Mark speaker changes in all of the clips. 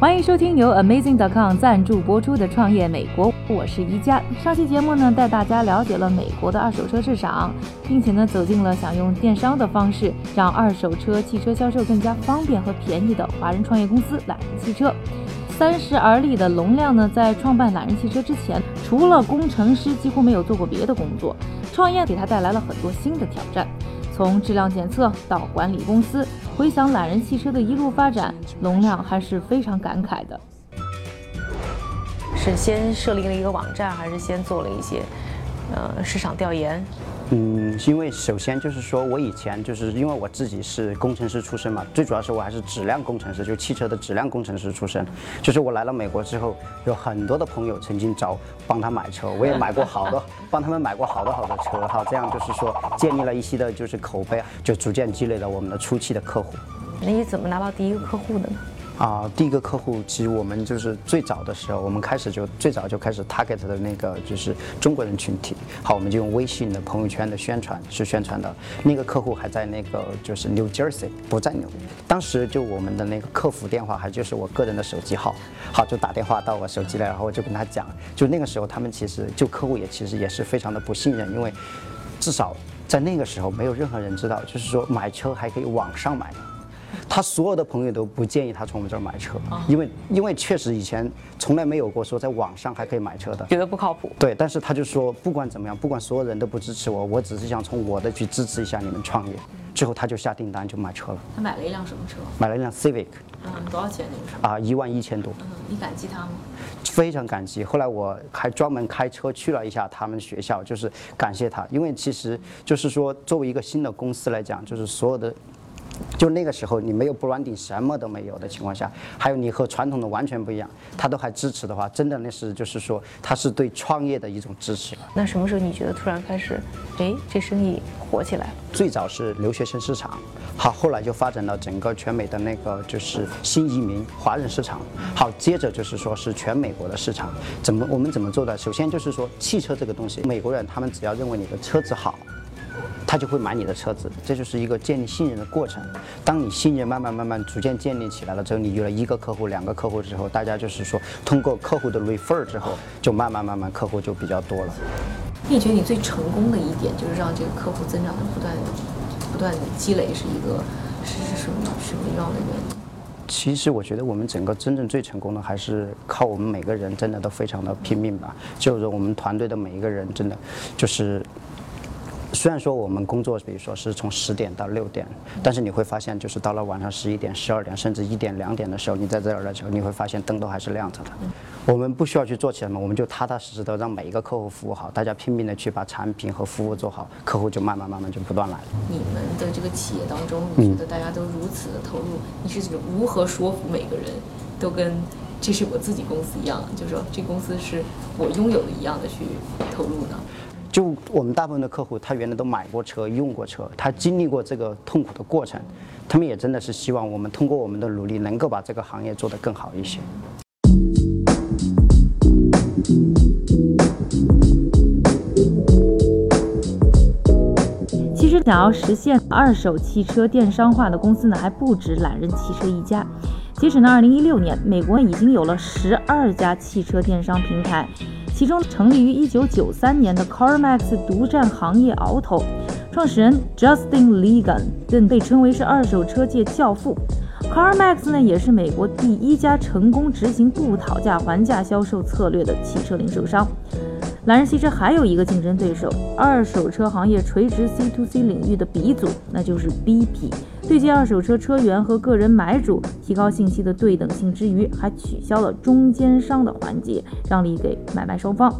Speaker 1: 欢迎收听由 Amazing.com 赞助播出的《创业美国》，我是宜家。上期节目呢，带大家了解了美国的二手车市场，并且呢，走进了想用电商的方式让二手车汽车销售更加方便和便宜的华人创业公司懒人汽车。三十而立的龙亮呢，在创办懒人汽车之前，除了工程师，几乎没有做过别的工作。创业给他带来了很多新的挑战。从质量检测到管理公司，回想懒人汽车的一路发展，龙亮还是非常感慨的。
Speaker 2: 是先设立了一个网站，还是先做了一些呃市场调研？
Speaker 3: 嗯，因为首先就是说我以前就是因为我自己是工程师出身嘛，最主要是我还是质量工程师，就汽车的质量工程师出身。就是我来了美国之后，有很多的朋友曾经找帮他买车，我也买过好多，帮他们买过好多好多车哈。这样就是说建立了一些的就是口碑，就逐渐积累了我们的初期的客户。
Speaker 2: 那你怎么拿到第一个客户的呢？
Speaker 3: 啊，第一个客户其实我们就是最早的时候，我们开始就最早就开始 target 的那个就是中国人群体。好，我们就用微信的朋友圈的宣传去宣传的。那个客户还在那个就是 New Jersey，不在纽约。当时就我们的那个客服电话还就是我个人的手机号，好就打电话到我手机来，然后我就跟他讲，就那个时候他们其实就客户也其实也是非常的不信任，因为至少在那个时候没有任何人知道，就是说买车还可以网上买。他所有的朋友都不建议他从我们这儿买车，因为因为确实以前从来没有过说在网上还可以买车的，
Speaker 2: 觉得不靠谱。
Speaker 3: 对，但是他就说不管怎么样，不管所有人都不支持我，我只是想从我的去支持一下你们创业。最后他就下订单就买车了。
Speaker 2: 他买了一辆什么车？
Speaker 3: 买了一辆 Civic。
Speaker 2: 嗯，多少钱那个车？
Speaker 3: 啊，一万一千多。
Speaker 2: 嗯，你感激他吗？
Speaker 3: 非常感激。后来我还专门开车去了一下他们学校，就是感谢他，因为其实就是说作为一个新的公司来讲，就是所有的。就那个时候，你没有 branding，什么都没有的情况下，还有你和传统的完全不一样，他都还支持的话，真的那是就是说，他是对创业的一种支持。
Speaker 2: 那什么时候你觉得突然开始，哎，这生意火起来了？
Speaker 3: 最早是留学生市场，好，后来就发展到整个全美的那个就是新移民华人市场，好，接着就是说是全美国的市场。怎么我们怎么做的？首先就是说汽车这个东西，美国人他们只要认为你的车子好。他就会买你的车子，这就是一个建立信任的过程。当你信任慢慢慢慢逐渐建立起来了之后，你有了一个客户、两个客户之后，大家就是说通过客户的 refer 之后，就慢慢慢慢客户就比较多了。
Speaker 2: 你觉得你最成功的一点就是让这个客户增长的不断不断的积累，是一个是是什么什么样的原因？
Speaker 3: 其实我觉得我们整个真正最成功的还是靠我们每个人真的都非常的拼命吧，就是我们团队的每一个人真的就是。虽然说我们工作，比如说是从十点到六点，但是你会发现，就是到了晚上十一点、十二点，甚至一点、两点的时候，你在这儿的时候，你会发现灯都还是亮着的。我们不需要去做什么，我们就踏踏实实的让每一个客户服务好，大家拼命的去把产品和服务做好，客户就慢慢慢慢就不断来了。
Speaker 2: 你们的这个企业当中，你觉得大家都如此的投入，你是如何说服每个人都跟这是我自己公司一样，就是说这公司是我拥有的一样的去投入呢？
Speaker 3: 就我们大部分的客户，他原来都买过车、用过车，他经历过这个痛苦的过程，他们也真的是希望我们通过我们的努力，能够把这个行业做得更好一些。
Speaker 1: 其实，想要实现二手汽车电商化的公司呢，还不止懒人汽车一家。截止呢，二零一六年，美国已经有了十二家汽车电商平台。其中，成立于1993年的 CarMax 独占行业鳌头，创始人 Justin Legan 更被称为是二手车界教父。CarMax 呢，也是美国第一家成功执行不讨价还价销售策略的汽车零售商。懒人汽车还有一个竞争对手，二手车行业垂直 C to C 领域的鼻祖，那就是 BP。对接二手车车源和个人买主，提高信息的对等性之余，还取消了中间商的环节，让利给买卖双方。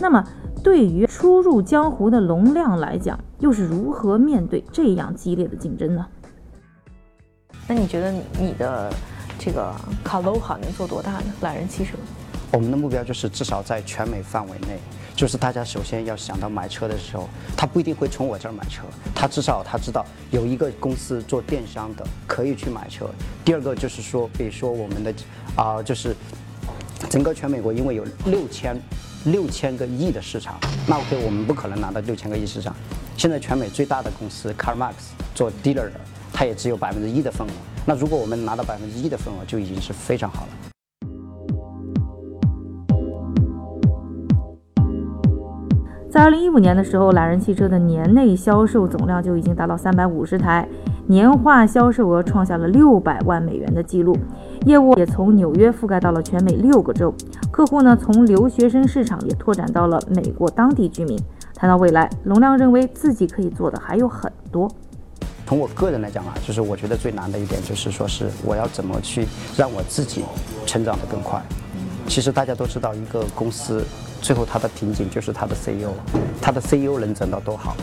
Speaker 1: 那么对于初入江湖的龙亮来讲，又是如何面对这样激烈的竞争呢？
Speaker 2: 那你觉得你的这个卡罗哈能做多大呢？懒人汽车？
Speaker 3: 我们的目标就是至少在全美范围内，就是大家首先要想到买车的时候，他不一定会从我这儿买车，他至少他知道有一个公司做电商的可以去买车。第二个就是说，比如说我们的啊，就是整个全美国，因为有六千六千个亿的市场，那 OK，我们不可能拿到六千个亿市场。现在全美最大的公司 CarMax 做 dealer 的，它也只有百分之一的份额。那如果我们拿到百分之一的份额，就已经是非常好了。
Speaker 1: 在二零一五年的时候，懒人汽车的年内销售总量就已经达到三百五十台，年化销售额创下了六百万美元的记录，业务也从纽约覆盖到了全美六个州，客户呢从留学生市场也拓展到了美国当地居民。谈到未来，龙亮认为自己可以做的还有很多。
Speaker 3: 从我个人来讲啊，就是我觉得最难的一点就是说是我要怎么去让我自己成长得更快。其实大家都知道，一个公司。最后，他的瓶颈就是他的 CEO，他的 CEO 能整到多好，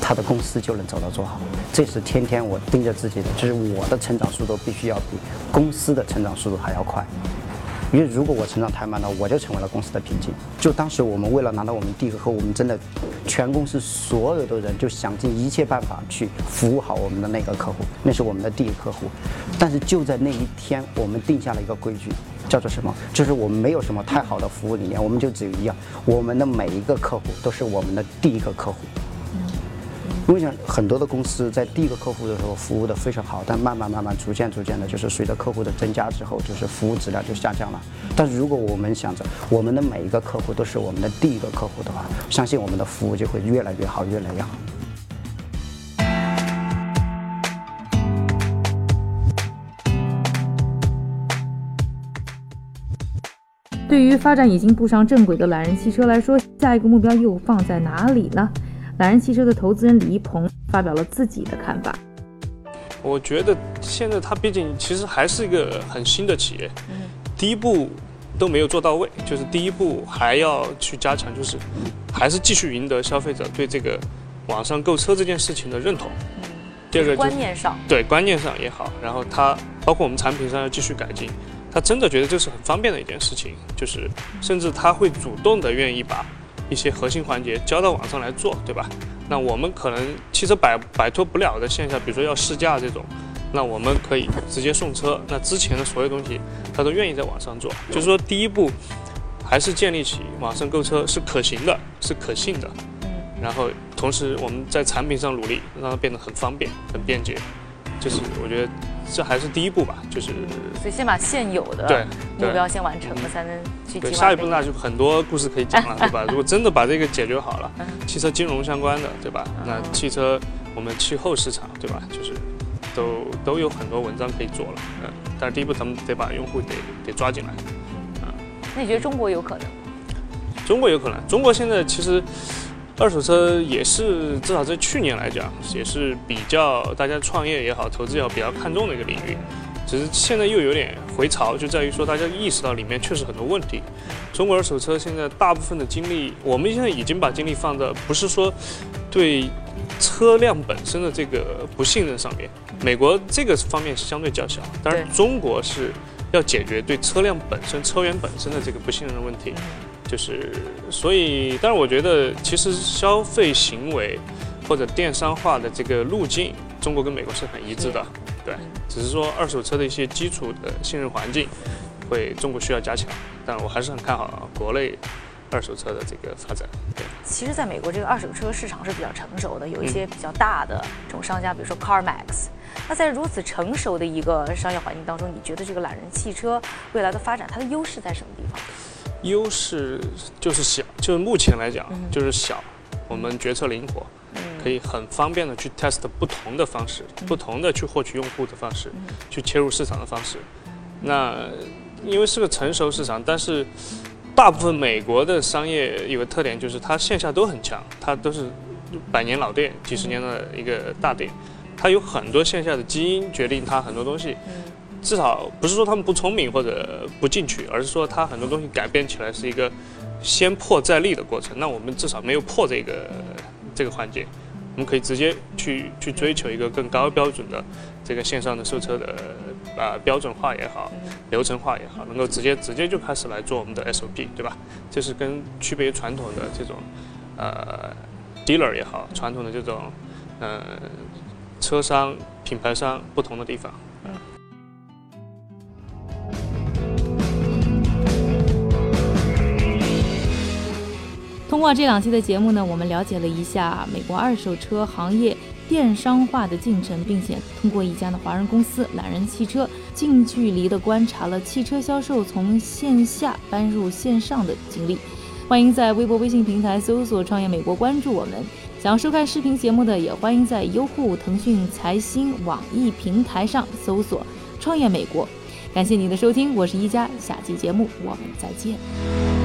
Speaker 3: 他的公司就能走到多好。这是天天我盯着自己的，就是我的成长速度必须要比公司的成长速度还要快。因为如果我成长太慢了，我就成为了公司的瓶颈。就当时我们为了拿到我们第一个客户，我们真的全公司所有的人就想尽一切办法去服务好我们的那个客户，那是我们的第一个客户。但是就在那一天，我们定下了一个规矩。叫做什么？就是我们没有什么太好的服务理念，我们就只有一样：我们的每一个客户都是我们的第一个客户。因为讲很多的公司在第一个客户的时候服务的非常好，但慢慢慢慢逐渐逐渐的，就是随着客户的增加之后，就是服务质量就下降了。但是如果我们想着我们的每一个客户都是我们的第一个客户的话，相信我们的服务就会越来越好，越来越好。
Speaker 1: 对于发展已经步上正轨的懒人汽车来说，下一个目标又放在哪里呢？懒人汽车的投资人李一鹏发表了自己的看法。
Speaker 4: 我觉得现在它毕竟其实还是一个很新的企业，第一步都没有做到位，就是第一步还要去加强，就是还是继续赢得消费者对这个网上购车这件事情的认同。
Speaker 2: 第二个观念上，
Speaker 4: 对观念上也好，然后它包括我们产品上要继续改进。他真的觉得这是很方便的一件事情，就是甚至他会主动的愿意把一些核心环节交到网上来做，对吧？那我们可能汽车摆摆脱不了的现象，比如说要试驾这种，那我们可以直接送车。那之前的所有东西，他都愿意在网上做。就是说，第一步还是建立起网上购车是可行的，是可信的。嗯。然后同时我们在产品上努力，让它变得很方便、很便捷。就是我觉得。这还是第一步吧，就是，
Speaker 2: 所以先把现有的
Speaker 4: 对
Speaker 2: 目标先完成了，才能去
Speaker 4: 对下一步那就很多故事可以讲了，对吧？如果真的把这个解决好了，汽车金融相关的，对吧？那汽车我们气候市场，对吧？就是都都有很多文章可以做了，嗯。但是第一步咱们得把用户得得抓进来，
Speaker 2: 啊。那你觉得中国有可能？
Speaker 4: 中国有可能，中国现在其实。二手车也是，至少在去年来讲，也是比较大家创业也好，投资也好比较看重的一个领域。只是现在又有点回潮，就在于说大家意识到里面确实很多问题。中国二手车现在大部分的精力，我们现在已经把精力放在不是说对车辆本身的这个不信任上面，美国这个方面是相对较小，当然中国是要解决对车辆本身、车源本身的这个不信任的问题。就是，所以，但是我觉得，其实消费行为或者电商化的这个路径，中国跟美国是很一致的，对。只是说二手车的一些基础的信任环境，会中国需要加强。但我还是很看好国内二手车的这个发展。对。
Speaker 2: 其实，在美国这个二手车市场是比较成熟的，有一些比较大的这种商家，比如说 CarMax。那在如此成熟的一个商业环境当中，你觉得这个懒人汽车未来的发展，它的优势在什么地方？
Speaker 4: 优势就是小，就是目前来讲就是小，我们决策灵活，可以很方便的去 test 不同的方式，不同的去获取用户的方式，去切入市场的方式。那因为是个成熟市场，但是大部分美国的商业有个特点，就是它线下都很强，它都是百年老店、几十年的一个大店，它有很多线下的基因决定它很多东西。至少不是说他们不聪明或者不进取，而是说他很多东西改变起来是一个先破再立的过程。那我们至少没有破这个这个环节，我们可以直接去去追求一个更高标准的这个线上的售车的啊标准化也好，流程化也好，能够直接直接就开始来做我们的 SOP，对吧？这是跟区别于传统的这种呃 dealer 也好，传统的这种呃车商品牌商不同的地方。
Speaker 1: 通过这两期的节目呢，我们了解了一下美国二手车行业电商化的进程，并且通过一家的华人公司懒人汽车，近距离的观察了汽车销售从线下搬入线上的经历。欢迎在微博、微信平台搜索“创业美国”，关注我们。想要收看视频节目的，也欢迎在优酷、腾讯、财新、网易平台上搜索“创业美国”。感谢你的收听，我是一加，下期节目我们再见。